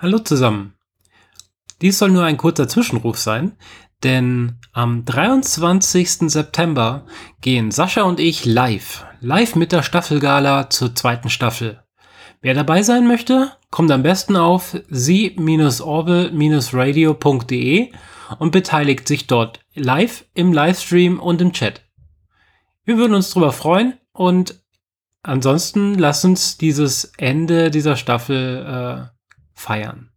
Hallo zusammen. Dies soll nur ein kurzer Zwischenruf sein, denn am 23. September gehen Sascha und ich live, live mit der Staffelgala zur zweiten Staffel. Wer dabei sein möchte, kommt am besten auf sie-orwell-radio.de und beteiligt sich dort live im Livestream und im Chat. Wir würden uns darüber freuen und ansonsten lasst uns dieses Ende dieser Staffel äh, feiern.